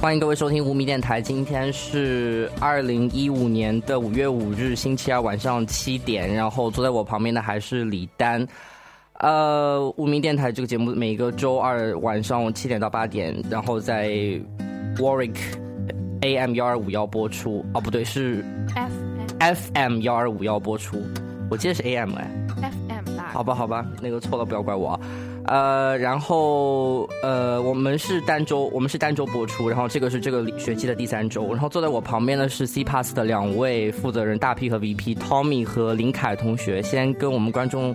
欢迎各位收听无名电台。今天是二零一五年的五月五日，星期二晚上七点。然后坐在我旁边的还是李丹。呃，无名电台这个节目每个周二晚上七点到八点，然后在 Warwick AM 幺二五幺播出。哦，不对，是 F FM 幺二五幺播出。我记得是 AM 哎。FM 吧。好吧，好吧，那个错了不要怪我。呃，然后呃，我们是单周，我们是单周播出，然后这个是这个学期的第三周，然后坐在我旁边的是 C Pass 的两位负责人大 P 和 VP Tommy 和林凯同学，先跟我们观众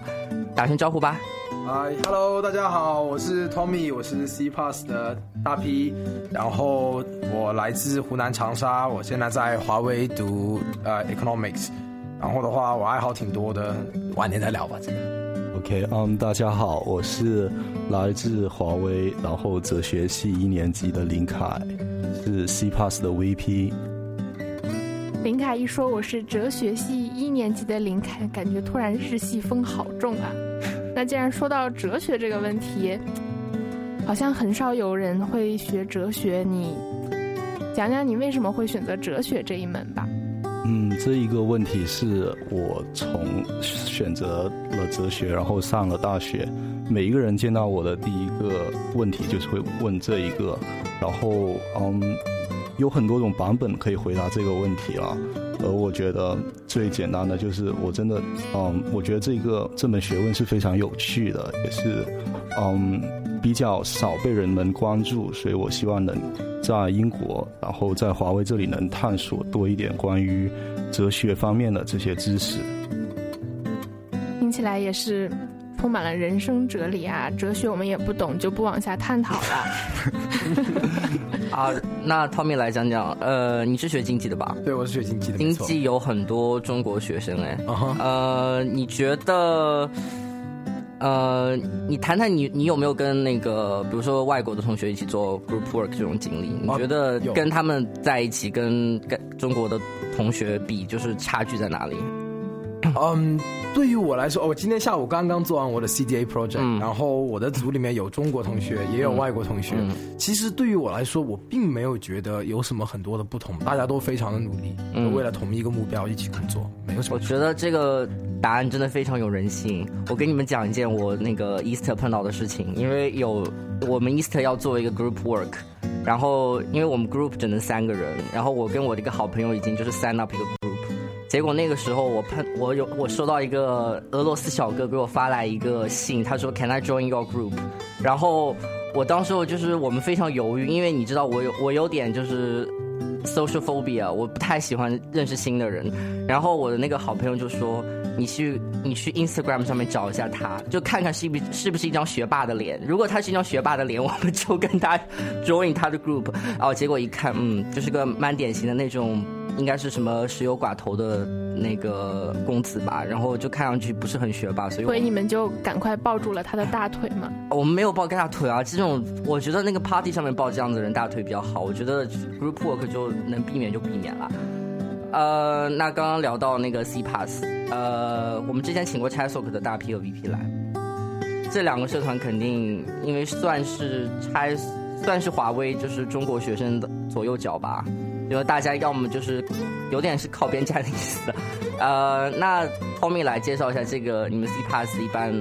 打声招呼吧。嗨，Hello，大家好，我是 Tommy，我是 C Pass 的大 P，然后我来自湖南长沙，我现在在华为读呃 Economics，然后的话我爱好挺多的，晚点再聊吧，这个。OK，嗯，大家好，我是来自华为，然后哲学系一年级的林凯，是 C Pass 的 VP。林凯一说我是哲学系一年级的林凯，感觉突然日系风好重啊。那既然说到哲学这个问题，好像很少有人会学哲学，你讲讲你为什么会选择哲学这一门吧。嗯，这一个问题是我从选择了哲学，然后上了大学，每一个人见到我的第一个问题就是会问这一个，然后嗯，有很多种版本可以回答这个问题了，而我觉得最简单的就是我真的嗯，我觉得这个这门学问是非常有趣的，也是嗯比较少被人们关注，所以我希望能。在英国，然后在华为这里能探索多一点关于哲学方面的这些知识。听起来也是充满了人生哲理啊！哲学我们也不懂，就不往下探讨了。啊，那 Tommy 来讲讲，呃，你是学经济的吧？对，我是学经济的。经济有很多中国学生哎，呃，你觉得？呃，你谈谈你你有没有跟那个，比如说外国的同学一起做 group work 这种经历？你觉得跟他们在一起，跟跟中国的同学比，就是差距在哪里？嗯，对于我来说，我今天下午刚刚做完我的 CDA project，然后我的组里面有中国同学，也有外国同学。其实对于我来说，我并没有觉得有什么很多的不同，大家都非常的努力，为了同一个目标一起工作，没有什么。我觉得这个答案真的非常有人性。我给你们讲一件我那个 Easter 碰到的事情，因为有我们 Easter 要做一个 group work，然后因为我们 group 只能三个人，然后我跟我的一个好朋友已经就是 sign up 一个。结果那个时候我喷我有我收到一个俄罗斯小哥给我发来一个信，他说 Can I join your group？然后我当时我就是我们非常犹豫，因为你知道我有我有点就是 social phobia，我不太喜欢认识新的人。然后我的那个好朋友就说你去你去 Instagram 上面找一下他，就看看是不是不是一张学霸的脸。如果他是一张学霸的脸，我们就跟他 join 他的 group。然后结果一看，嗯，就是个蛮典型的那种。应该是什么石油寡头的那个公子吧，然后就看上去不是很学霸，所以所以你们就赶快抱住了他的大腿嘛。我们没有抱大腿啊，这种我觉得那个 party 上面抱这样的人大腿比较好，我觉得 group work 就能避免就避免了。呃，那刚刚聊到那个 C Pass，呃，我们之前请过 Chesok 的大 P 和 VP 来，这两个社团肯定因为算是拆，算是华为就是中国学生的左右脚吧。因为大家要么就是有点是靠边站的意思，呃，那 Tommy 来介绍一下这个你们 C Pass 一般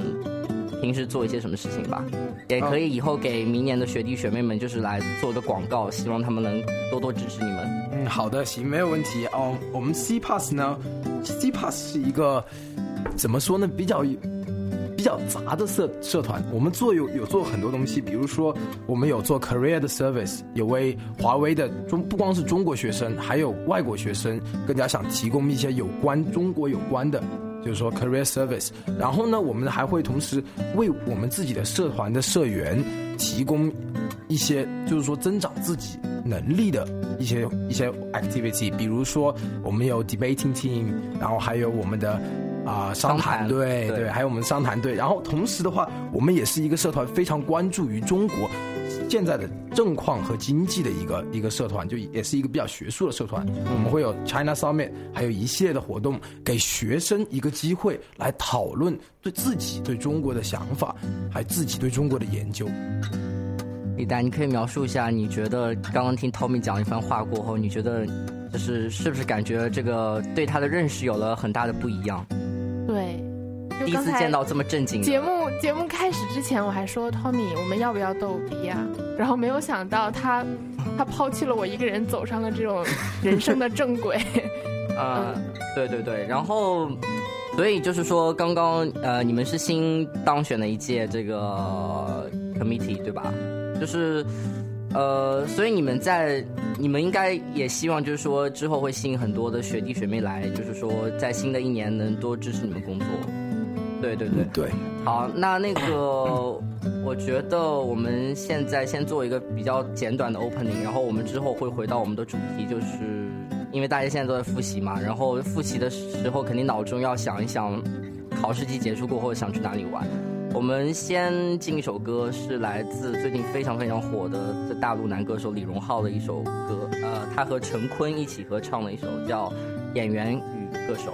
平时做一些什么事情吧，也可以以后给明年的学弟学妹们就是来做个广告，希望他们能多多支持你们。嗯，好的，行，没有问题。哦，我们 C Pass 呢，C Pass 是一个怎么说呢，比较。比较杂的社社团，我们做有有做很多东西，比如说我们有做 career 的 service，有为华为的中不光是中国学生，还有外国学生更加想提供一些有关中国有关的，就是说 career service。然后呢，我们还会同时为我们自己的社团的社员提供一些，就是说增长自己能力的一些一些 activity，比如说我们有 debating team，然后还有我们的。啊，商谈对对，还有我们商谈队。然后同时的话，我们也是一个社团，非常关注于中国现在的政况和经济的一个一个社团，就也是一个比较学术的社团。我们会有 China Summit，还有一系列的活动，给学生一个机会来讨论对自己对中国的想法，还自己对中国的研究。李丹，你可以描述一下，你觉得刚刚听 Tommy 讲一番话过后，你觉得就是是不是感觉这个对他的认识有了很大的不一样？第一次见到这么正经的节目节目开始之前，我还说 Tommy，我们要不要逗比呀？然后没有想到他他抛弃了我一个人，走上了这种 人生的正轨。呃，对对对，然后，所以就是说，刚刚呃，你们是新当选的一届这个 committee 对吧？就是呃，所以你们在你们应该也希望就是说之后会吸引很多的学弟学妹来，就是说在新的一年能多支持你们工作。对对对，对，好，那那个，我觉得我们现在先做一个比较简短的 opening，然后我们之后会回到我们的主题，就是因为大家现在都在复习嘛，然后复习的时候肯定脑中要想一想，考试季结束过后想去哪里玩。我们先进一首歌，是来自最近非常非常火的在大陆男歌手李荣浩的一首歌，呃，他和陈坤一起合唱的一首叫《演员与歌手》。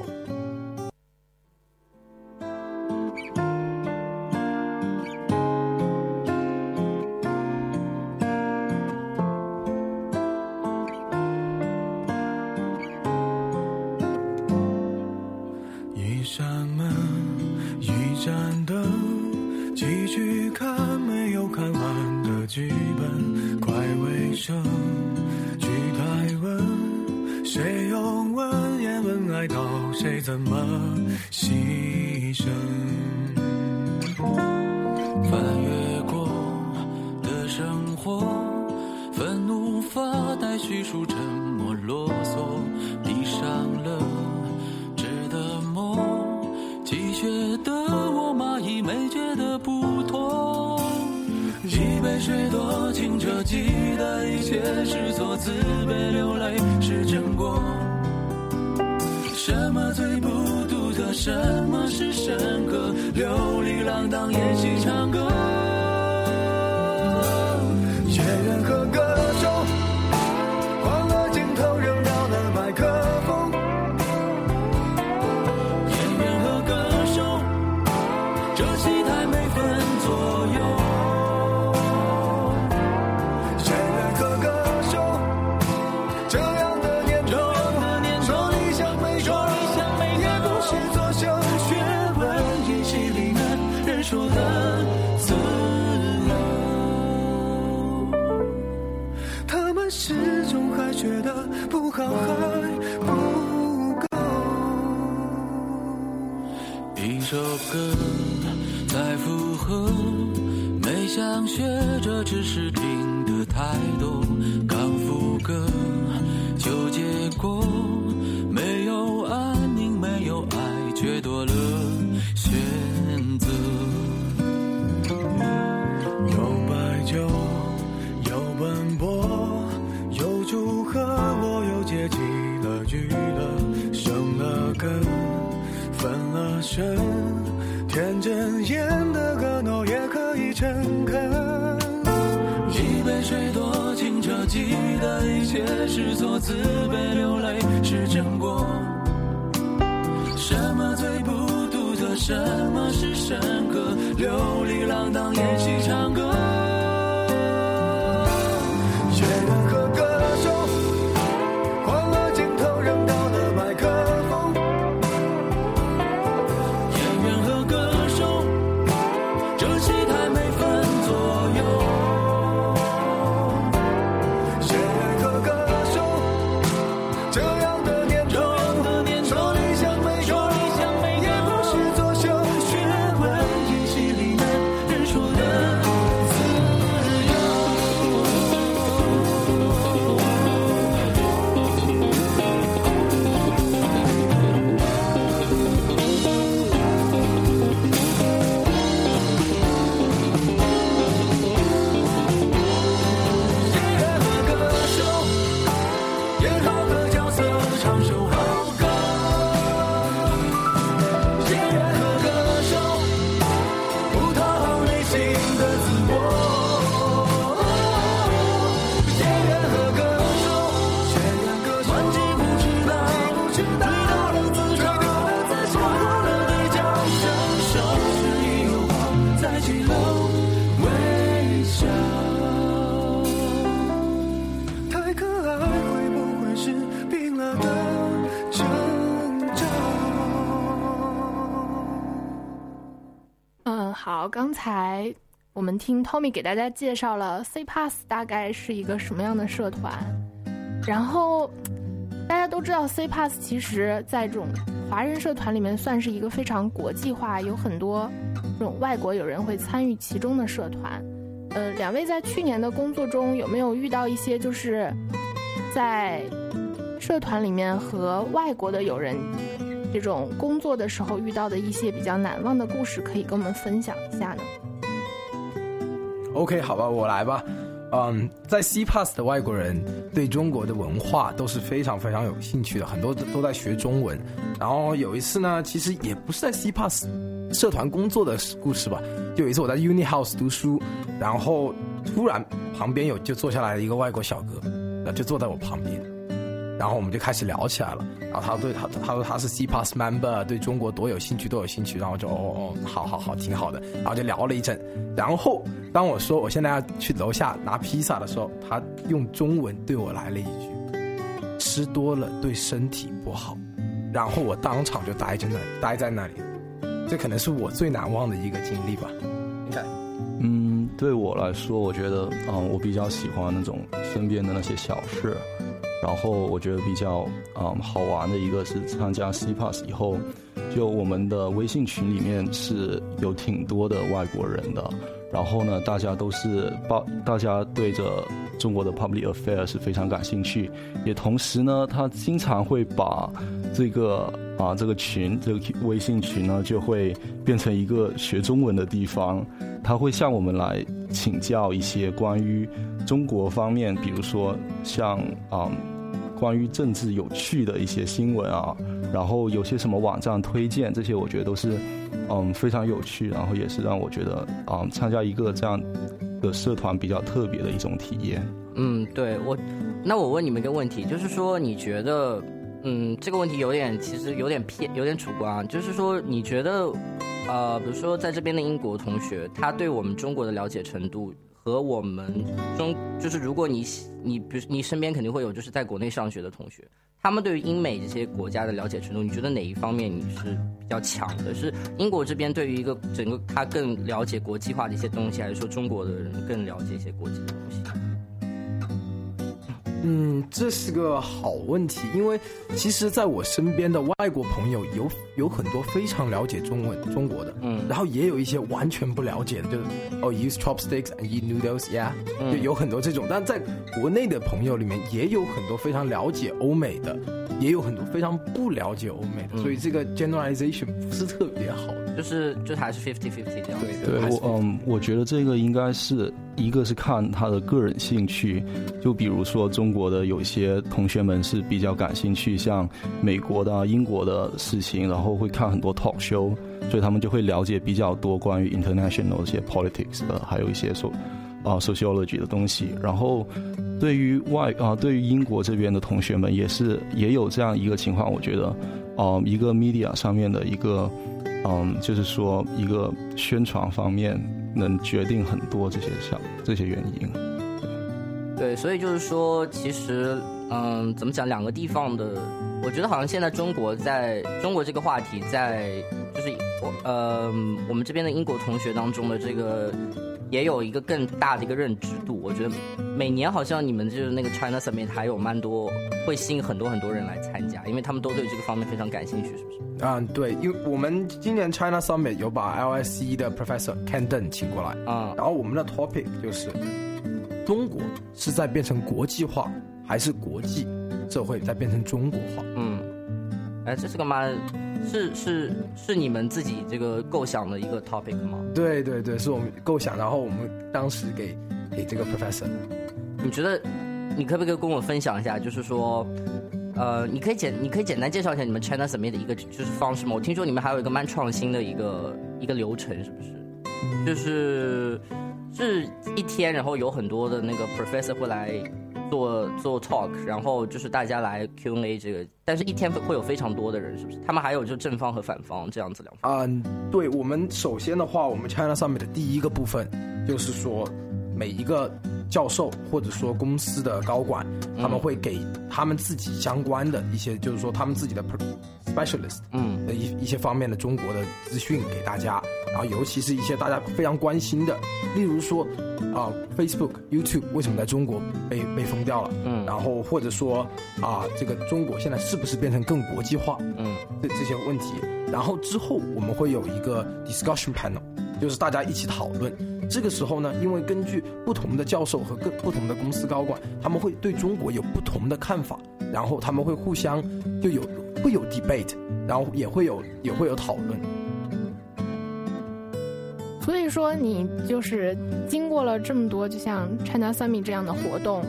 到也好刚才我们听 Tommy 给大家介绍了 C Pass 大概是一个什么样的社团，然后大家都知道 C Pass 其实在这种华人社团里面算是一个非常国际化，有很多这种外国友人会参与其中的社团。呃，两位在去年的工作中有没有遇到一些就是在社团里面和外国的友人这种工作的时候遇到的一些比较难忘的故事，可以跟我们分享一下呢？OK，好吧，我来吧。嗯，在 C Pass 的外国人对中国的文化都是非常非常有兴趣的，很多都都在学中文。然后有一次呢，其实也不是在 C Pass 社团工作的故事吧，就有一次我在 Uni House 读书，然后突然旁边有就坐下来一个外国小哥，那，就坐在我旁边，然后我们就开始聊起来了。然后他对他他说他是 C Pass member，对中国多有兴趣，多有兴趣。然后就哦哦，好好好，挺好的。然后就聊了一阵。然后当我说我现在要去楼下拿披萨的时候，他用中文对我来了一句：“吃多了对身体不好。”然后我当场就呆在那里，呆在那里。这可能是我最难忘的一个经历吧。你看，嗯，对我来说，我觉得，嗯，我比较喜欢那种身边的那些小事。然后我觉得比较嗯好玩的一个是参加 C Pass 以后，就我们的微信群里面是有挺多的外国人的。然后呢，大家都是报，大家对着中国的 public affair 是非常感兴趣。也同时呢，他经常会把这个啊这个群，这个微信群呢，就会变成一个学中文的地方。他会向我们来请教一些关于中国方面，比如说像啊、关于政治有趣的一些新闻啊，然后有些什么网站推荐，这些我觉得都是嗯非常有趣，然后也是让我觉得、嗯、参加一个这样的社团比较特别的一种体验。嗯，对我，那我问你们一个问题，就是说你觉得，嗯，这个问题有点其实有点偏，有点主观，就是说你觉得，呃，比如说在这边的英国同学，他对我们中国的了解程度和我们中，就是如果你你比如你身边肯定会有就是在国内上学的同学，他们对于英美这些国家的了解程度，你觉得哪一方面你是比较强的？是英国这边对于一个整个他更了解国际化的一些东西，还是说中国的人更了解一些国际的东西？嗯，这是个好问题，因为其实在我身边的外国朋友有有很多非常了解中文中国的，嗯然后也有一些完全不了解的，就是哦，use chopsticks and eat noodles，yeah，、嗯就有很多这种。但在国内的朋友里面，也有很多非常了解欧美的，也有很多非常不了解欧美的，嗯所以这个 generalization 不是特别好的。就是就还是 fifty fifty 这样子。对还是我嗯，我觉得这个应该是一个是看他的个人兴趣，就比如说中国的有些同学们是比较感兴趣像美国的、啊、英国的事情，然后会看很多 talk show，所以他们就会了解比较多关于 international 一些 politics 的，还有一些说啊 sociology 的东西。然后对于外啊、对于英国这边的同学们也是也有这样一个情况，我觉得，啊、一个 media 上面的一个。嗯，就是说一个宣传方面能决定很多这些小这些原因。对，所以就是说，其实，嗯，怎么讲，两个地方的，我觉得好像现在中国在中国这个话题在，就是我呃，我们这边的英国同学当中的这个，也有一个更大的一个认知度。我觉得每年好像你们就是那个 China Summit 还有蛮多会吸引很多很多人来参加，因为他们都对这个方面非常感兴趣，是不是？嗯，对，因为我们今年 China Summit 有把 LSE 的 Professor Ken Deng 请过来，啊、然后我们的 topic 就是中国是在变成国际化，还是国际社会在变成中国化？嗯，哎，这是个蛮是是是你们自己这个构想的一个 topic 吗？对对对，是我们构想，然后我们当时给给这个 professor。你觉得你可不可以跟我分享一下？就是说，呃，你可以简你可以简单介绍一下你们 China Summit 的一个就是方式吗？我听说你们还有一个蛮创新的一个一个流程，是不是？就是是一天，然后有很多的那个 professor 会来做做 talk，然后就是大家来 Q&A 这个，但是一天会有非常多的人，是不是？他们还有就正方和反方这样子两方。嗯，对我们首先的话，我们 China Summit 的第一个部分就是说，每一个教授或者说公司的高管，他们会给他们自己相关的一些，就是说他们自己的 specialist 嗯的一一些方面的中国的资讯给大家，然后尤其是一些大家非常关心的，例如说啊、Facebook、YouTube 为什么在中国被被封掉了？嗯然后或者说啊、这个中国现在是不是变成更国际化？嗯这这些问题，然后之后我们会有一个 discussion panel，就是大家一起讨论。这个时候呢，因为根据不同的教授和各不同的公司高管，他们会对中国有不同的看法，然后他们会互相就有会有 debate，然后也会有也会有讨论。所以说，你就是经过了这么多，就像 China Summit 这样的活动，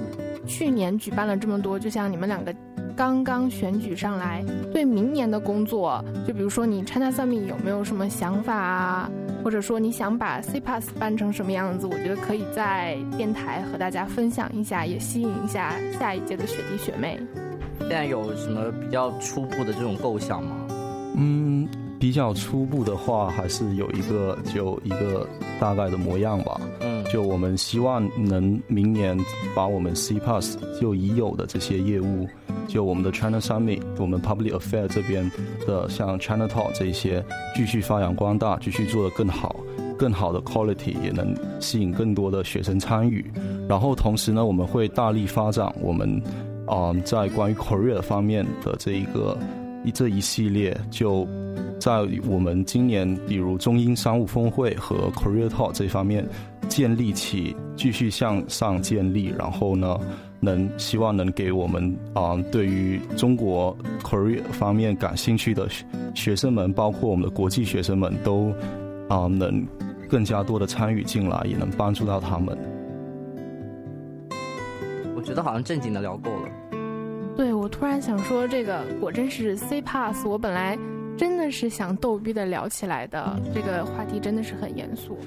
去年举办了这么多，就像你们两个刚刚选举上来，对明年的工作，就比如说你 China Summit 有没有什么想法啊？或者说你想把 CPASS 办成什么样子？我觉得可以在电台和大家分享一下，也吸引一下下一届的学弟学妹。现在有什么比较初步的这种构想吗？嗯，比较初步的话，还是有一个就一个大概的模样吧。嗯就我们希望能明年把我们 CPASS 就已有的这些业务，就我们的 China Summit，我们 Public Affair 这边的像 China Talk 这些，继续发扬光大，继续做得更好，更好的 quality 也能吸引更多的学生参与。然后同时呢，我们会大力发展我们，嗯，在关于 career 方面的这一个一这一系列就。在我们今年，比如中英商务峰会和 career Talk 这方面建立起，继续向上建立，然后呢，能希望能给我们啊、对于中国 Korea 方面感兴趣的学学生们，包括我们的国际学生们都啊、能更加多的参与进来，也能帮助到他们。我觉得好像正经的聊够了。对我突然想说，这个果真是 C Pass，我本来真的是想逗逼的聊起来的，这个话题真的是很严肃。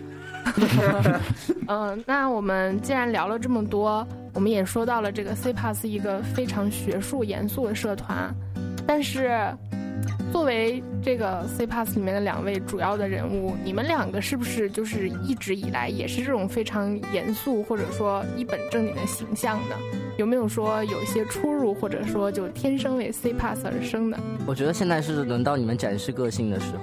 嗯、那我们既然聊了这么多，我们也说到了这个 C Pass 一个非常学术严肃的社团，但是作为这个 C Pass 里面的两位主要的人物，你们两个是不是就是一直以来也是这种非常严肃或者说一本正经的形象呢？有没有说有些出入，或者说就天生为 C Pass 而生的？我觉得现在是轮到你们展示个性的时候，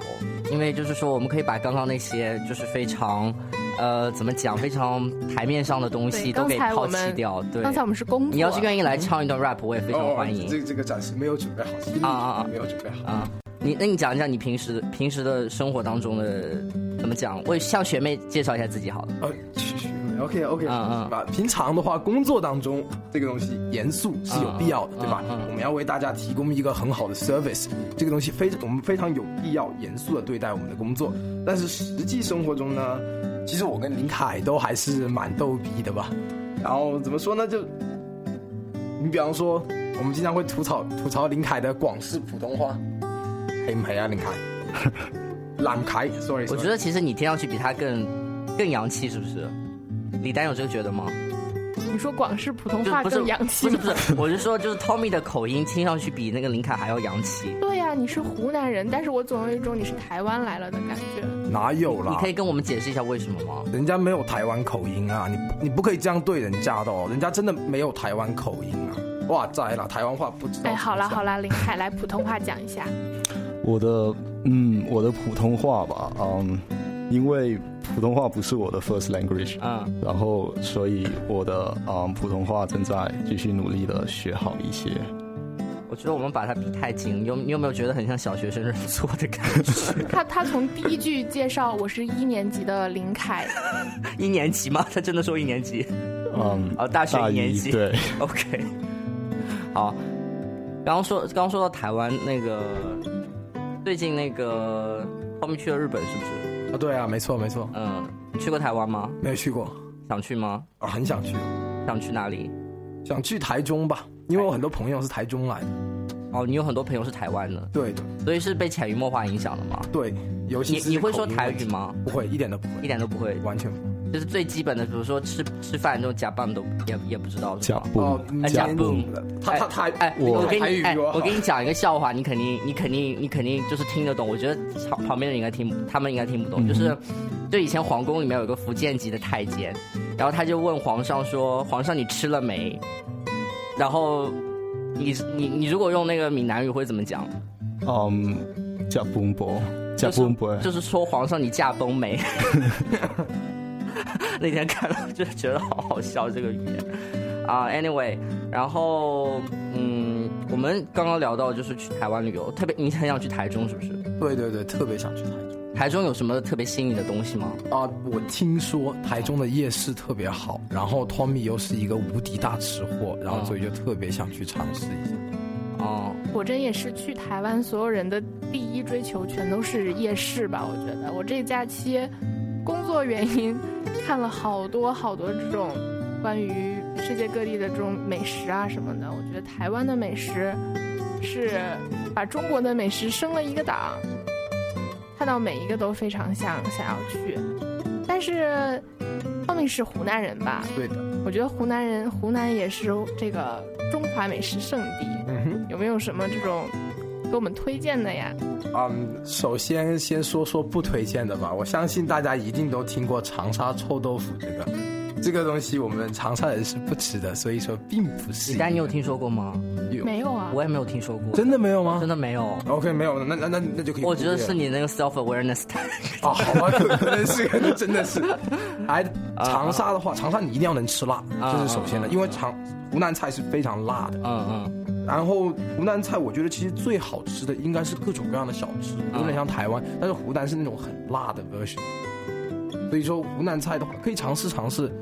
因为就是说我们可以把刚刚那些就是非常，呃，怎么讲，非常台面上的东西都给抛弃刚才我们掉。对，刚才我们是工作，你要是愿意来唱一段 rap，我也非常欢迎。哦这这个暂时没有准备好，啊啊啊没有准备好。啊，你那你讲一讲你平时平时的生活当中的怎么讲？我向学妹介绍一下自己好了。呃，去去，OK OK，啊嗯吧。平常的话，工作当中这个东西严肃是有必要的，嗯对吧？我们要为大家提供一个很好的 service，这个东西非我们非常有必要严肃的对待我们的工作。但是实际生活中呢，其实我跟林凯都还是蛮逗逼的吧。然后怎么说呢？就你比方说，我们经常会吐槽吐槽林凯的广式普通话，黑唔黑啊？林凯，懒凯，sorry，我觉得其实你听上去比他更更洋气，是不是？李丹有这个觉得吗？你说广式普通话就是更洋气吗？不是不是，我是说就是 Tommy 的口音听上去比那个林凯还要洋气。对呀、你是湖南人，但是我总有一种你是台湾来了的感觉。哪有啦？你可以跟我们解释一下为什么吗？人家没有台湾口音啊，你你不可以这样对人家的哦，人家真的没有台湾口音啊。哇塞啦，台湾话不知道。哎，好啦好了，了，林凯来普通话讲一下。我的嗯，我的普通话吧，嗯，因为普通话不是我的 first language，啊，然后所以我的嗯普通话正在继续努力的学好一些。我觉得我们把它比太紧，你有你有没有觉得很像小学生认错的感觉？他他从第一句介绍我是一年级的林凯，一年级吗？他真的说一年级嗯，哦，大学大一年级。对，OK，好，刚刚说刚刚说到台湾那个，最近那个后面去了日本是不是？啊，对啊，没错没错，嗯，你去过台湾吗？没有去过想去吗？啊，很想去，想去哪里？想去台中吧，因为我很多朋友是台中来的。哦，你有很多朋友是台湾的，对的，所以是被潜移默化影响的吗？对，尤其是你你会说台语？吗？不会，一点都不会，一点都不会，完全不会。就是最基本的，比如说吃吃饭这种假棒都也也不知道是假吧？哦不，哎假假不他他他，哎，我我跟你我好我跟你讲一个笑话，你肯定你肯定你肯定就是听得懂。我觉得旁旁边人应该听，他们应该听不懂。嗯就是，就以前皇宫里面有一个福建籍的太监，然后他就问皇上说：“皇上，你吃了没？”然后你你你如果用那个闽南语会怎么讲？嗯，叫崩波，驾崩不就是说皇上你驾崩没？那天看了就觉得好好笑这个语言啊。anyway，然后嗯，我们刚刚聊到就是去台湾旅游，特别你很想去台中是不是？对对对，特别想去台中。台中有什么特别吸引你的东西吗？啊、我听说台中的夜市特别好，然后 Tommy 又是一个无敌大吃货，然后所以就特别想去尝试一下。哦，果真也是去台湾，所有人的第一追求全都是夜市吧？我觉得我这假期工作原因看了好多好多这种关于世界各地的这种美食啊什么的。我觉得台湾的美食是把中国的美食升了一个档，看到每一个都非常想想要去。但是后面是湖南人吧？对的，我觉得湖南人湖南也是这个中华美食圣地。嗯哼。有没有什么这种给我们推荐的呀？嗯，首先先说说不推荐的吧。我相信大家一定都听过长沙臭豆腐这个，这个东西我们长沙人是不吃的，所以说并不是李。丹，你有听说过吗？有没有啊，我也没有听说过，真的没有吗？真的没有。OK，没有，那那那那就可以。我觉得是你那个 self awareness 太啊，好吧，可能是，可能真的是。哎，长沙的话，长沙你一定要能吃辣，啊这是首先的，因为长湖南菜是非常辣的。嗯嗯然后湖南菜，我觉得其实最好吃的应该是各种各样的小吃，有点像台湾，但是湖南是那种很辣的 version。所以说湖南菜的话，可以尝试尝试。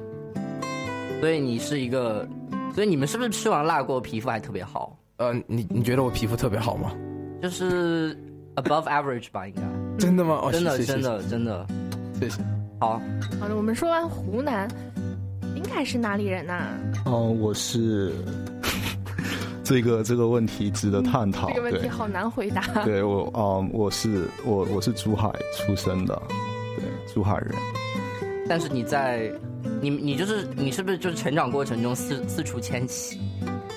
所以你是一个，所以你们是不是吃完辣过皮肤还特别好？呃，你你觉得我皮肤特别好吗？就是 above average 吧，应该。真的吗？哦，真的谢谢真，的真的谢谢。好。好的，我们说完湖南，林凯是哪里人呐、哦，我是这个这个问题值得探讨。这个问题，好难回答。对我嗯，我是我我是珠海出生的，对，珠海人。但是你在，你你就是你是不是就是成长过程中四四处迁徙？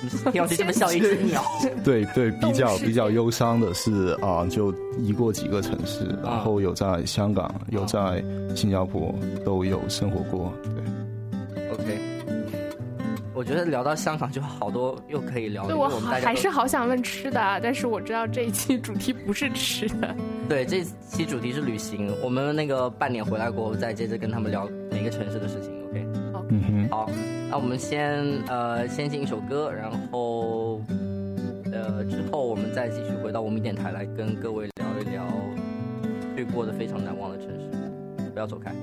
你听上去这么像一只 鸟。对对，比较比较忧伤的是啊、就移过几个城市，啊然后有在香港，有在新加坡都有生活过。对我觉得聊到香港就好多又可以聊，对我还是好想问吃的，啊，但是我知道这一期主题不是吃的。对这期主题是旅行，我们那个半年回来过后再接着跟他们聊每个城市的事情。OK，好嗯哼。好，那我们先呃先进一首歌，然后呃之后我们再继续回到无名电台来跟各位聊一聊去过的非常难忘的城市，不要走开。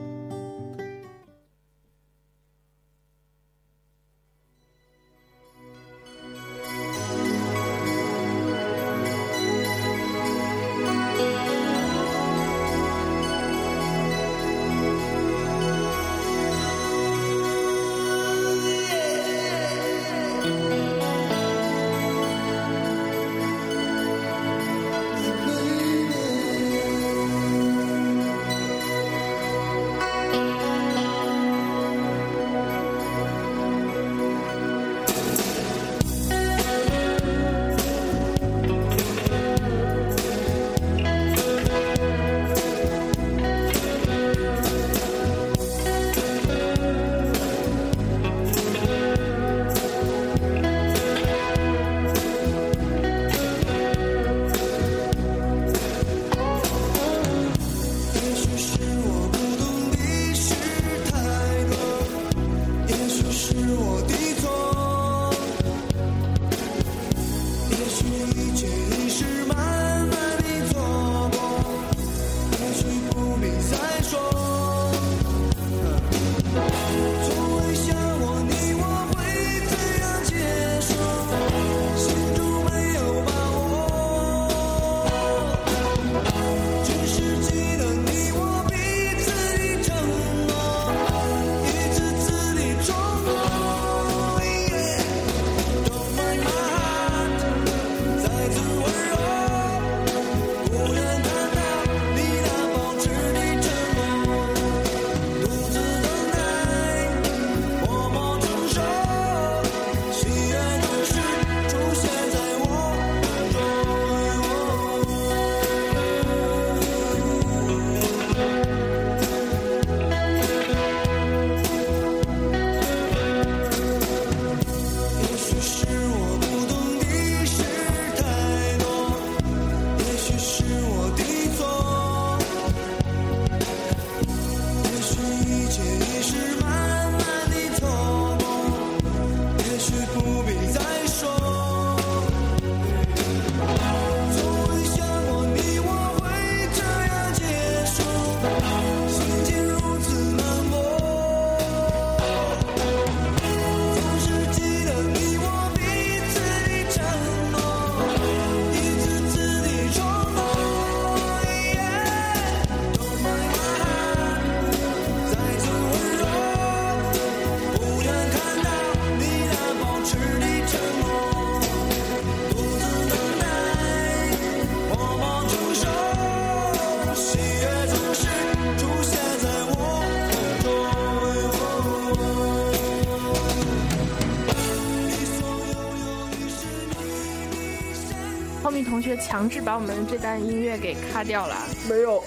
Tommy 同学强制把我们这段音乐给卡掉了。没有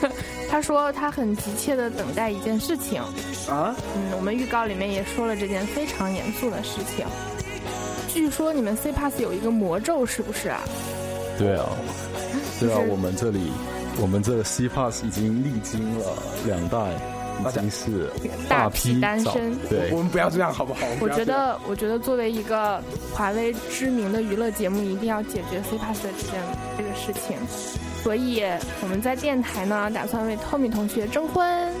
他说他很急切的等待一件事情。啊？嗯，我们预告里面也说了这件非常严肃的事情。据说你们 C Pass 有一个魔咒，是不是啊？对啊，对啊 就，是我们这里，我们这个 C Pass 已经历经了两代，已经是大批批单身对我，们不要这样好不好？我觉得，我觉得作为一个华为知名的娱乐节目，一定要解决 C Pass 的这件这个事情。所以我们在电台呢，打算为 Tommy 同学征婚。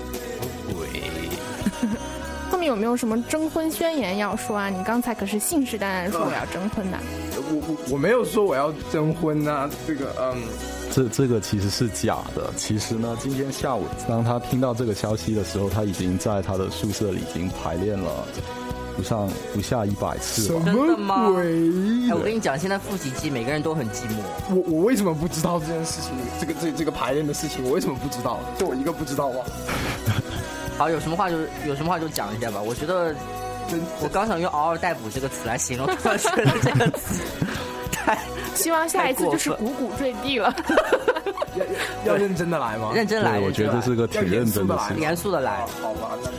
Tommy 有没有什么征婚宣言要说啊？你刚才可是信誓旦旦说我要征婚的。我我我没有说我要征婚呐、这个嗯，这这个其实是假的。其实呢，今天下午当他听到这个消息的时候，他已经在他的宿舍里已经排练了不上不下一百次了。真的吗么鬼？哎，我跟你讲，现在复习季每个人都很寂寞。我我为什么不知道这件事情？这个这这个排练的事情，我为什么不知道？就我一个不知道吗？好，有什么话就有什么话就讲一下吧。我觉得我刚想用“嗷嗷待哺”这个词来形容，突然觉得这个词太希望下一次就是鼓鼓坠地了。要要要认真的来吗？认真来。对，我觉得这是个挺认真的事情。严肃的来啊。好吧，那那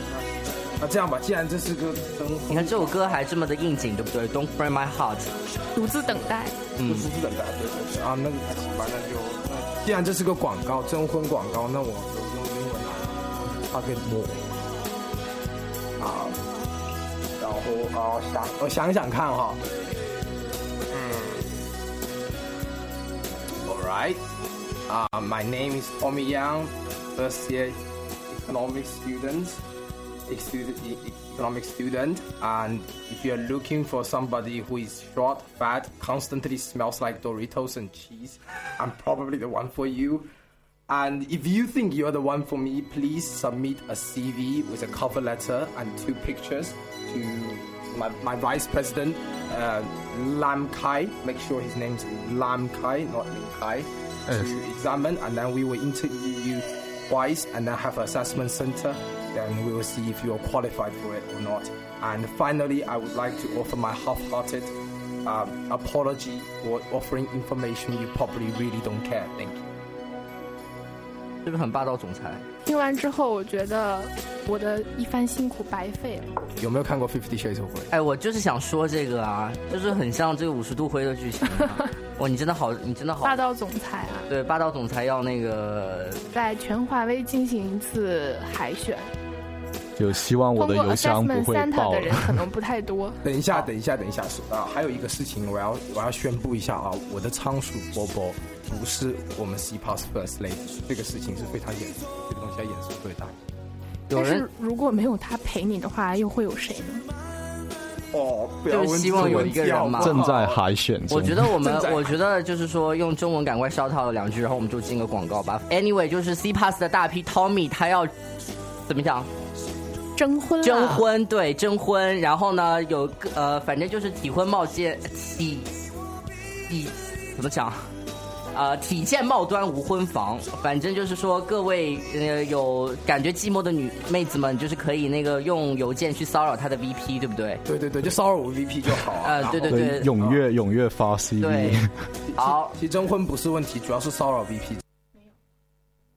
那这样吧，既然这是个征婚，你看这首歌还这么的应景，对不对？Don't break my heart。独自等待。嗯独自等待，对对对啊，那那行吧，那就那既然这是个广告，征婚广告，那我就用英文来发给我啊，然后啊想我想想看哈，嗯 right，啊、m uh, y name is Tommy Yang, first year economics. Student, economic student, and if you're looking for somebody who is short, fat, constantly smells like Doritos and cheese, I'm probably the one for you. And if you think you're the one for me, please submit a CV with a cover letter and two pictures to my, my vice president, uh, Lam Kai. Make sure his name's Lam Kai, not Lim Kai, to examine, and then we will interview you twice, and then have an assessment center. Then we will see if you're qualified for it or not. And finally, I would like to offer my half-hearted um, apology for offering information you probably really don't care. Thank you. 是不是很霸道总裁？ 听完之后，我觉得我的一番辛苦白费了。有没有看过《Fifty Shades of Grey》？哎，我就是想说这个啊，就是很像这个五十度灰的剧情、啊。哇，你真的好，你真的好霸，道总裁啊，对，霸道总裁要那个，在全华威进行一次海选，就希望我的邮箱不会爆的人了。可能不太多。等一下，等一下，等一下，是啊，还有一个事情，我要我要宣布一下啊，我的仓鼠波波不是我们 C Pass First Lady，这个事情是非常严肃的，这个东西要严肃对待。有人但是如果没有他陪你的话，又会有谁呢？哦，不要问这个问题好不好正在海选中。我觉得我们，我觉得就是说用中文赶快烧套两句，然后我们就进个广告吧。Anyway，就是 C Pass 的大 P Tommy 他要怎么讲？征婚，征婚，对，征婚。然后呢，有个呃，反正就是体婚冒险，体体怎么讲？呃，体健貌端无婚房，反正就是说，各位呃有感觉寂寞的女妹子们，就是可以那个用邮件去骚扰他的 VP，对不对？对对对，就骚扰我 VP 就好啊。呃对对对，踊跃踊跃发 CV。对，好其实征婚不是问题，主要是骚扰 VP。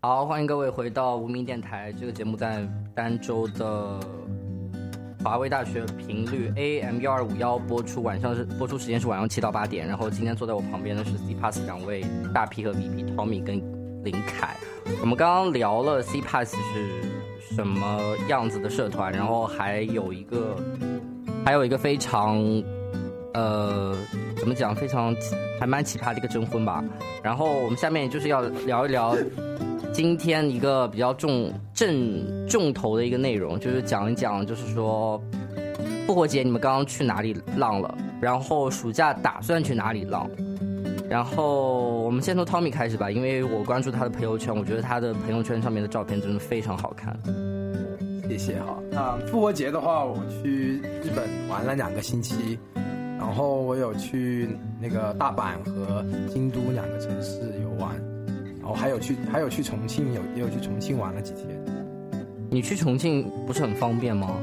好，欢迎各位回到无名电台。这个节目在儋州的华威大学频率 AM 幺二五幺播出，晚上是播出时间是晚上七到八点。然后今天坐在我旁边的是 C Pass 两位大 P 和 VP Tommy 跟林凯。我们刚刚聊了 C Pass 是什么样子的社团，然后还有一个还有一个非常呃怎么讲，非常还蛮奇葩的一个征婚吧。然后我们下面就是要聊一聊。今天一个比较重正重头的一个内容，就是讲一讲，就是说复活节你们刚刚去哪里浪了，然后暑假打算去哪里浪。然后我们先从 Tommy 开始吧，因为我关注他的朋友圈，我觉得他的朋友圈上面的照片真的非常好看。谢谢哈。啊、复活节的话，我去日本玩了两个星期，然后我有去那个大阪和京都两个城市游玩，然后还有去还有去重庆有也有去重庆玩了几天。你去重庆不是很方便吗？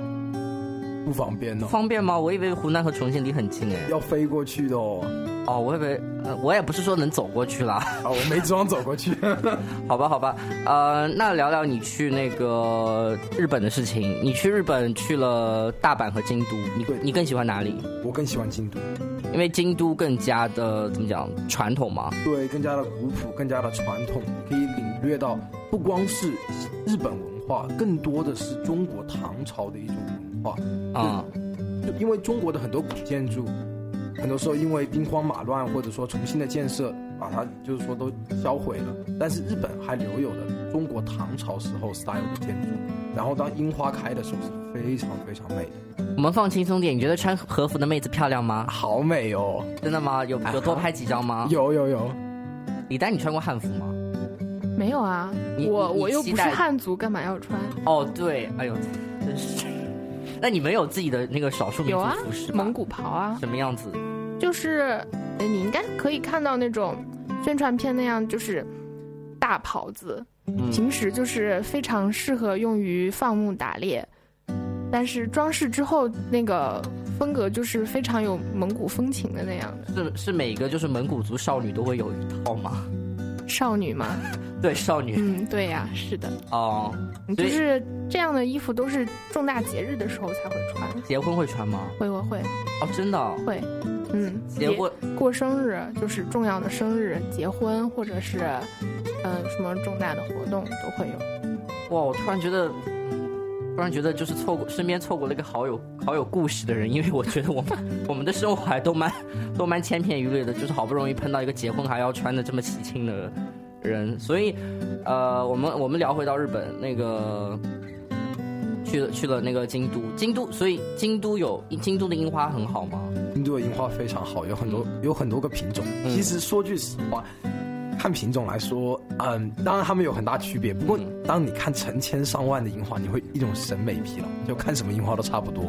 不方便哦，方便吗？我以为湖南和重庆离很近哎。要飞过去的哦。哦，我以为，呃，我也不是说能走过去啦。啊，我没装走过去。好吧，好吧，呃，那聊聊你去那个日本的事情。你去日本去了大阪和京都，你对你更喜欢哪里？我更喜欢京都，因为京都更加的怎么讲传统嘛。对，更加的古朴，更加的传统，可以领略到不光是日本文化，更多的是中国唐朝的一种文化。啊、就因为中国的很多古建筑，很多时候因为兵荒马乱或者说重新的建设，把它就是说都销毁了。但是日本还留有了中国唐朝时候 style 的建筑，然后当樱花开的时候是非常非常美的，我们放轻松点。你觉得穿和服的妹子漂亮吗？好美哦！真的吗？有有多拍几张吗？有有有，李丹，你穿过汉服吗？没有啊，我我又不是汉族，干嘛要穿？哦，对，哎呦，真是。那你们有自己的那个少数民族啊服饰，吗？蒙古袍啊，什么样子？就是呃你应该可以看到那种宣传片那样，就是大袍子，嗯，平时就是非常适合用于放牧打猎，但是装饰之后那个风格就是非常有蒙古风情的那样的。是是每个就是蒙古族少女都会有一套吗？少女吗。对，少女。嗯，对呀、是的，哦，就是这样的衣服都是重大节日的时候才会穿。结婚会穿吗？会会会。哦，真的哦、会，嗯，结婚过生日就是重要的生日、结婚或者是嗯、呃什么重大的活动都会有。哇！我突然觉得，突然觉得就是错过身边错过了一个好有好有故事的人，因为我觉得我们我们的生活还都蛮都蛮千篇一律的，就是好不容易碰到一个结婚还要穿的这么喜庆的人，所以呃，我们我们聊回到日本那个。去了去了那个京都，京都，所以京都有京都的樱花很好吗？京都的樱花非常好，有很多有很多个品种。嗯其实说句实话，看品种来说，嗯，当然它们有很大区别。不过嗯当你看成千上万的樱花，你会一种审美疲劳，就看什么樱花都差不多。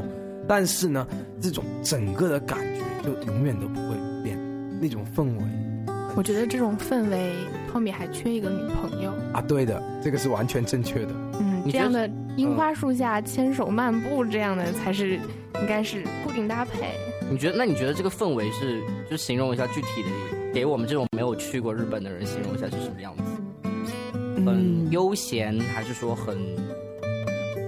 但是呢，这种整个的感觉就永远都不会变，那种氛围我觉得这种氛围，Tommy 还缺一个女朋友。啊，对的，这个是完全正确的。嗯，你这样的樱花树下牵手漫步，这样的才是应该是固定搭配。你觉得？那你觉得这个氛围是，就形容一下具体的，给我们这种没有去过日本的人形容一下是什么样子？很嗯，悠闲，还是说很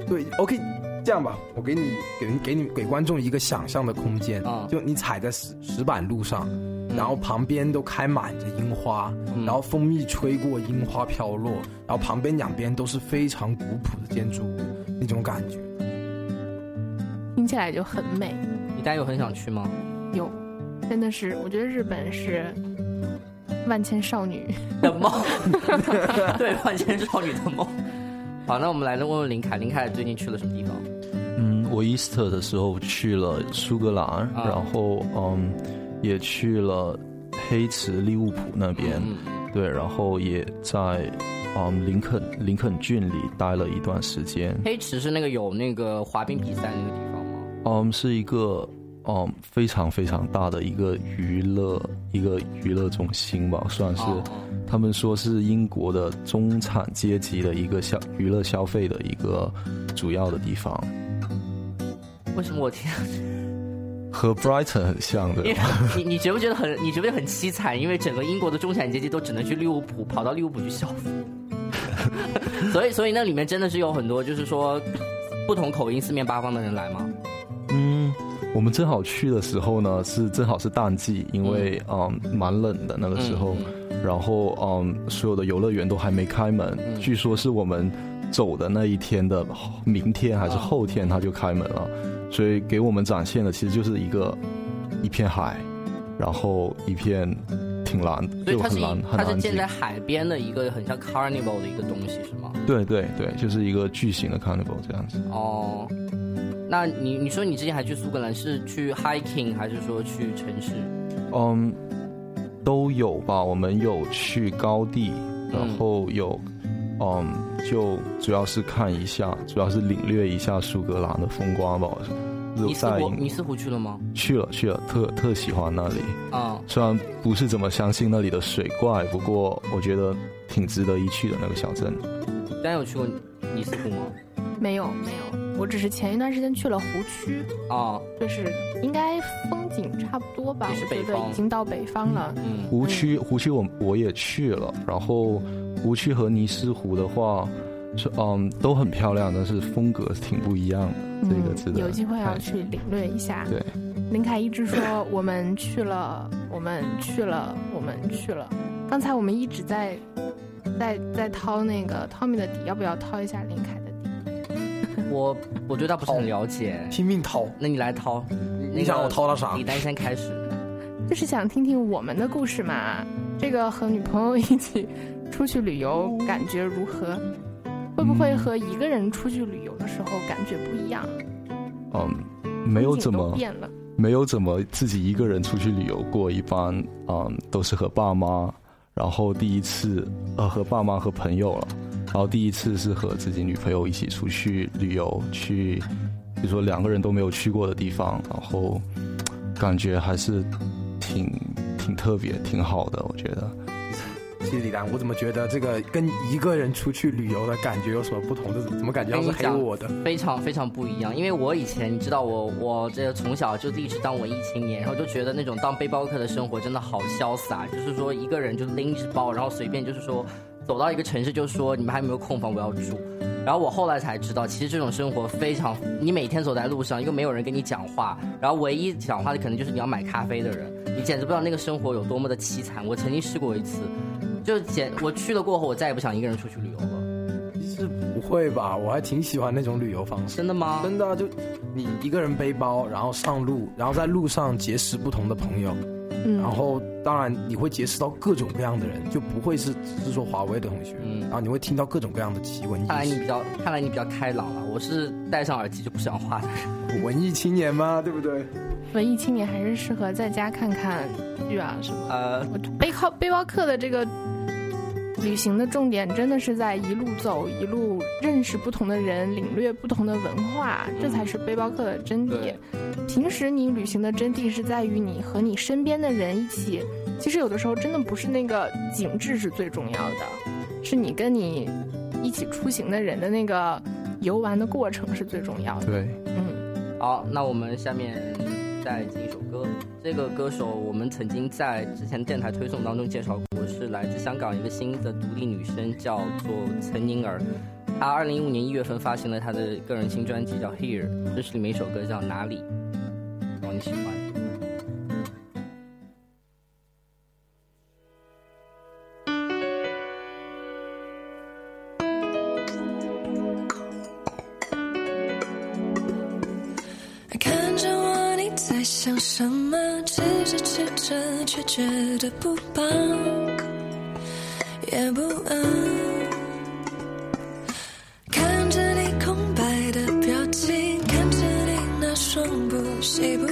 对，OK，这样吧，我给你给给你给观众一个想象的空间，啊就你踩在石石板路上，然后旁边都开满着樱花，嗯然后风一吹过，樱花飘落，然后旁边两边都是非常古朴的建筑物，那种感觉。听起来就很美。你大家有很想去吗？有，真的是，我觉得日本是万千少女。的梦，对，万千少女的梦。好，那我们来问问林凯，林凯最近去了什么地方？嗯，我 Easter 的时候去了苏格兰，啊然后嗯，也去了黑池利物浦那边，嗯，对，然后也在嗯林肯林肯郡里待了一段时间，黑池是那个有那个滑冰比赛那个地方吗？嗯，是一个嗯非常非常大的一个娱乐一个娱乐中心吧，算是。哦他们说是英国的中产阶级的一个消娱乐消费的一个主要的地方，为什么我听？和 Brighton 很像因为对吧？你你觉不觉得很？你觉不觉得很凄惨？因为整个英国的中产阶级都只能去利物浦，跑到利物浦去消费。所以，所以那里面真的是有很多，就是说不同口音、四面八方的人来吗？嗯，我们正好去的时候呢，是正好是淡季，因为嗯蛮冷的那个时候，然后嗯所有的游乐园都还没开门，嗯据说是我们走的那一天的明天还是啊后天它就开门了，所以给我们展现的其实就是一个一片海，然后一片挺蓝，所以它是一就很蓝很它是建在。海边的一个很像 carnival 的一个东西，是吗？对对对，就是一个巨型的 carnival 这样子。哦，那你你说你之前还去苏格兰，是去 hiking 还是说去城市？嗯，都有吧。我们有去高地，然后有，嗯，就主要是看一下，主要是领略一下苏格兰的风光吧。尼斯在湖尼斯湖去了吗？去了去了，特特喜欢那里。啊、虽然不是怎么相信那里的水怪，不过我觉得挺值得一去的那个小镇。大家有去过尼斯湖吗？没有没有，我只是前一段时间去了湖区，啊，就是应该风景差不多吧，也是我觉北方得已经到北方了。嗯，湖区湖区我我也去了，然后湖区和尼斯湖的话，是嗯都很漂亮，但是风格挺不一样的，这个值嗯，得有机会要去领略一下。对，林凯一直说我们去了，我们去了，我们去了。刚才我们一直在在在掏那个 Tommy 的底，要不要掏一下林凯的底？我我对他不是很了解，拼命掏。那你来掏，你想我掏到啥李？丹先开始。就是想听听我们的故事嘛。这个和女朋友一起出去旅游感觉如何？会不会和一个人出去旅游的时候感觉不一样？嗯没有怎么变了。没有怎么自己一个人出去旅游过，一般嗯都是和爸妈，然后第一次呃和爸妈和朋友了，然后第一次是和自己女朋友一起出去旅游，去比如说两个人都没有去过的地方，然后感觉还是挺挺特别，挺好的，我觉得。其实李丹，我怎么觉得这个跟一个人出去旅游的感觉有什么不同？这怎么感觉像是黑我的？非常非常不一样，因为我以前你知道我我这个从小就一直当文艺青年，然后就觉得那种当背包客的生活真的好潇洒，就是说一个人就拎着包，然后随便就是说走到一个城市就说你们还有没有空房我要住，然后我后来才知道，其实这种生活非常，你每天走在路上又没有人跟你讲话，然后唯一讲话的可能就是你要买咖啡的人，你简直不知道那个生活有多么的凄惨。我曾经试过一次，就简我去了过后，我再也不想一个人出去旅游了。其实不会吧，我还挺喜欢那种旅游方式。真的吗？真的啊、就你一个人背包，然后上路，然后在路上结识不同的朋友，嗯，然后当然你会结识到各种各样的人，就不会是只是说华为的同学，嗯然后你会听到各种各样的奇闻异。看来你比较，看来你比较开朗了。我是戴上耳机就不想话的人。文艺青年吗，对不对？文艺青年还是适合在家看看剧啊什么。呃，我背靠背包客的这个旅行的重点，真的是在一路走，一路认识不同的人，领略不同的文化，这才是背包客的真谛。平时你旅行的真谛是在于你和你身边的人一起。其实有的时候真的不是那个景致是最重要的，是你跟你一起出行的人的那个游玩的过程是最重要的。对，嗯，好，那我们下面再进一首歌。这个歌手我们曾经在之前电台推送当中介绍过，是来自香港一个新的独立女生，叫做岑宁儿。她二零一五年一月份发行了她的个人新专辑叫《Here》，这是里面一首歌叫《哪里》，希望你喜欢。吃着吃着，却觉得不饱，也不饿。看着你空白的表情，看着你那双不喜不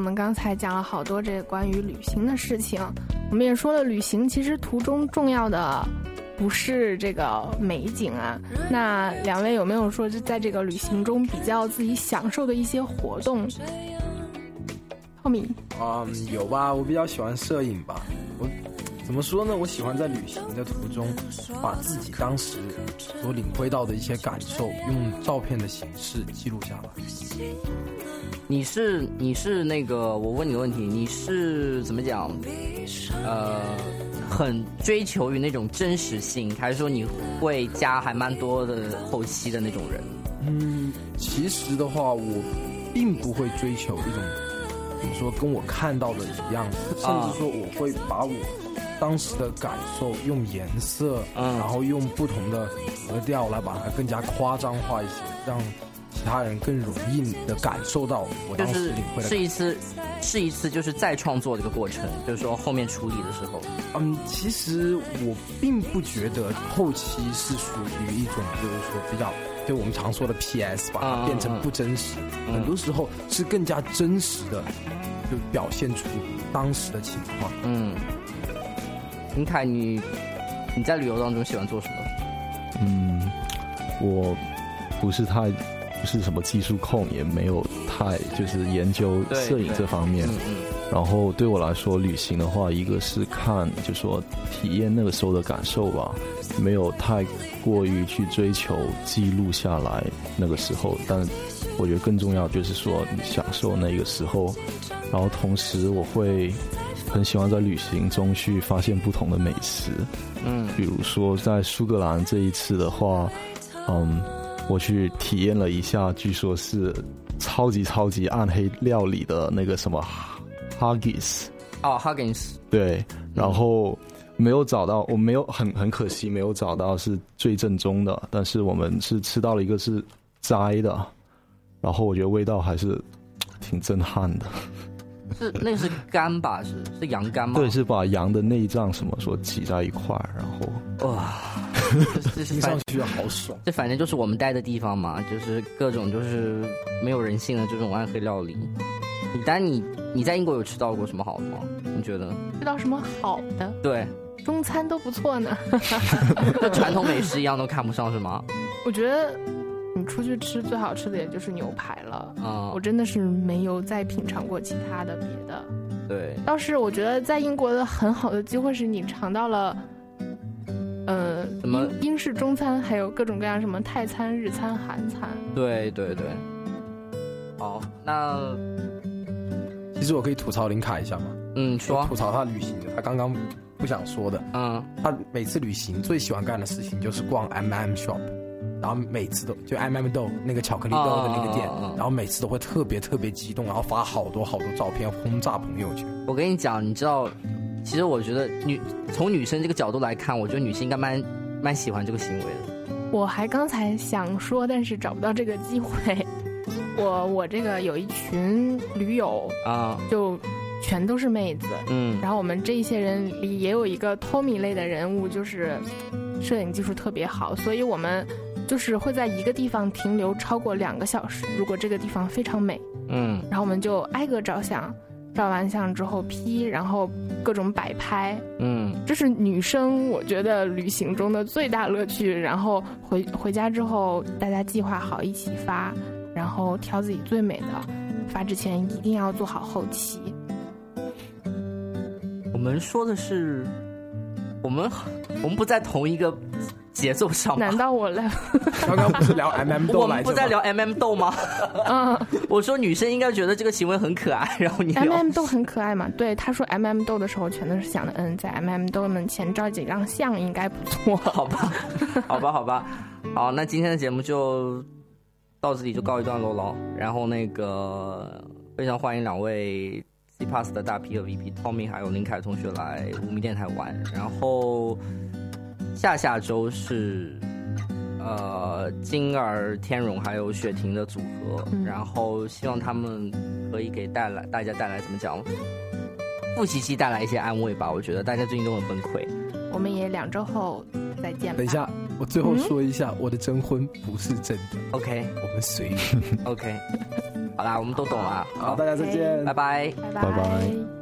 们刚才讲了好多这个关于旅行的事情，我们也说了，旅行其实途中重要的不是这个美景啊。那两位有没有说就在这个旅行中比较自己享受的一些活动？浩敏，嗯，有吧，我比较喜欢摄影吧。我怎么说呢？我喜欢在旅行的途中，把自己当时所领会到的一些感受，用照片的形式记录下来。你是你是那个，我问你个问题，你是怎么讲？呃，很追求于那种真实性，还是说你会加还蛮多的后期的那种人？嗯，其实的话，我并不会追求一种怎么说跟我看到的一样，甚至说我会把我当时的感受用颜色，嗯然后用不同的格调来把它更加夸张化一些，让其他人更容易的感受到我就是当时领会的是一次是一次就是再创作这个过程，就是说后面处理的时候，嗯，其实我并不觉得后期是属于一种，就是说比较，就我们常说的 PS，把它嗯变成不真实。嗯很多时候是更加真实的，就表现出当时的情况。嗯。林凯，你你在旅游当中喜欢做什么？嗯，我不是太不是什么技术控，也没有太就是研究摄影这方面。然后对我来说，旅行的话，一个是看，就说体验那个时候的感受吧，没有太过于去追求记录下来那个时候。但我觉得更重要就是说，享受那个时候，然后同时我会很喜欢在旅行中去发现不同的美食。嗯比如说在苏格兰这一次的话，嗯，我去体验了一下，据说是超级超级暗黑料理的那个什么 Haggis，哦，Huggins，对，然后没有找到，我没有很很可惜没有找到是最正宗的，但是我们是吃到了一个是摘的，然后我觉得味道还是挺震撼的。是那个是肝吧？是是羊肝吗？对，是把羊的内脏什么说挤在一块儿，然后哇，听 反上去好爽。这反正就是我们待的地方嘛，就是各种就是没有人性的这种暗黑料理。你但你你在英国有吃到过什么好的吗？你觉得？吃到什么好的对，中餐都不错呢。跟传统美食一样都看不上是吗？我觉得你出去吃最好吃的也就是牛排了。啊、我真的是没有再品尝过其他的别的。对，倒是我觉得在英国的很好的机会是你尝到了，呃，什么英英式中餐，还有各种各样什么泰餐、日餐、韩餐。对对对。好，那其实我可以吐槽林卡一下吗？嗯说吐槽他旅行的，他刚刚不想说的。嗯他每次旅行最喜欢干的事情就是逛 M M shop，然后每次都就 M M 豆那个巧克力豆的那个店，然后每次都会特别特别激动，然后发好多好多照片轰炸朋友圈。我跟你讲，你知道，其实我觉得女从女生这个角度来看，我觉得女性应该蛮蛮喜欢这个行为的。我还刚才想说，但是找不到这个机会。我我这个有一群驴友，啊，就全都是妹子。嗯然后我们这一些人里也有一个 Tommy 类的人物，就是摄影技术特别好，所以我们就是会在一个地方停留超过两个小时。如果这个地方非常美，嗯然后我们就挨个照相，照完相之后 P，然后各种摆拍。嗯这是女生我觉得旅行中的最大乐趣。然后回回家之后，大家计划好一起发，然后挑自己最美的。发之前一定要做好后期。我们说的是，我们我们不在同一个节奏上？难道我来？刚刚不是聊 M M 豆我们不在聊 M M 豆吗？嗯。我说女生应该觉得这个行为很可爱，然后你 MM 豆很可爱嘛？对，他说 M M 豆的时候，全都是想的，嗯，在 M M 豆门前照几张相应该不错。好吧，好吧，好吧，好，那今天的节目就到这里就告一段落了。然后那个非常欢迎两位 C Pass 的大 P 和 VP Tommy 还有林凯同学来无名电台玩。然后下下周是呃金儿、天荣还有雪婷的组合，嗯然后希望他们可以给带来大家带来怎么讲？复习期带来一些安慰吧，我觉得大家最近都很崩溃。我们也两周后再见吧。等一下，我最后说一下，我的征婚不是真的，OK 我们随缘。OK，好啦，我们都懂了。好，大家再见，拜拜。拜拜拜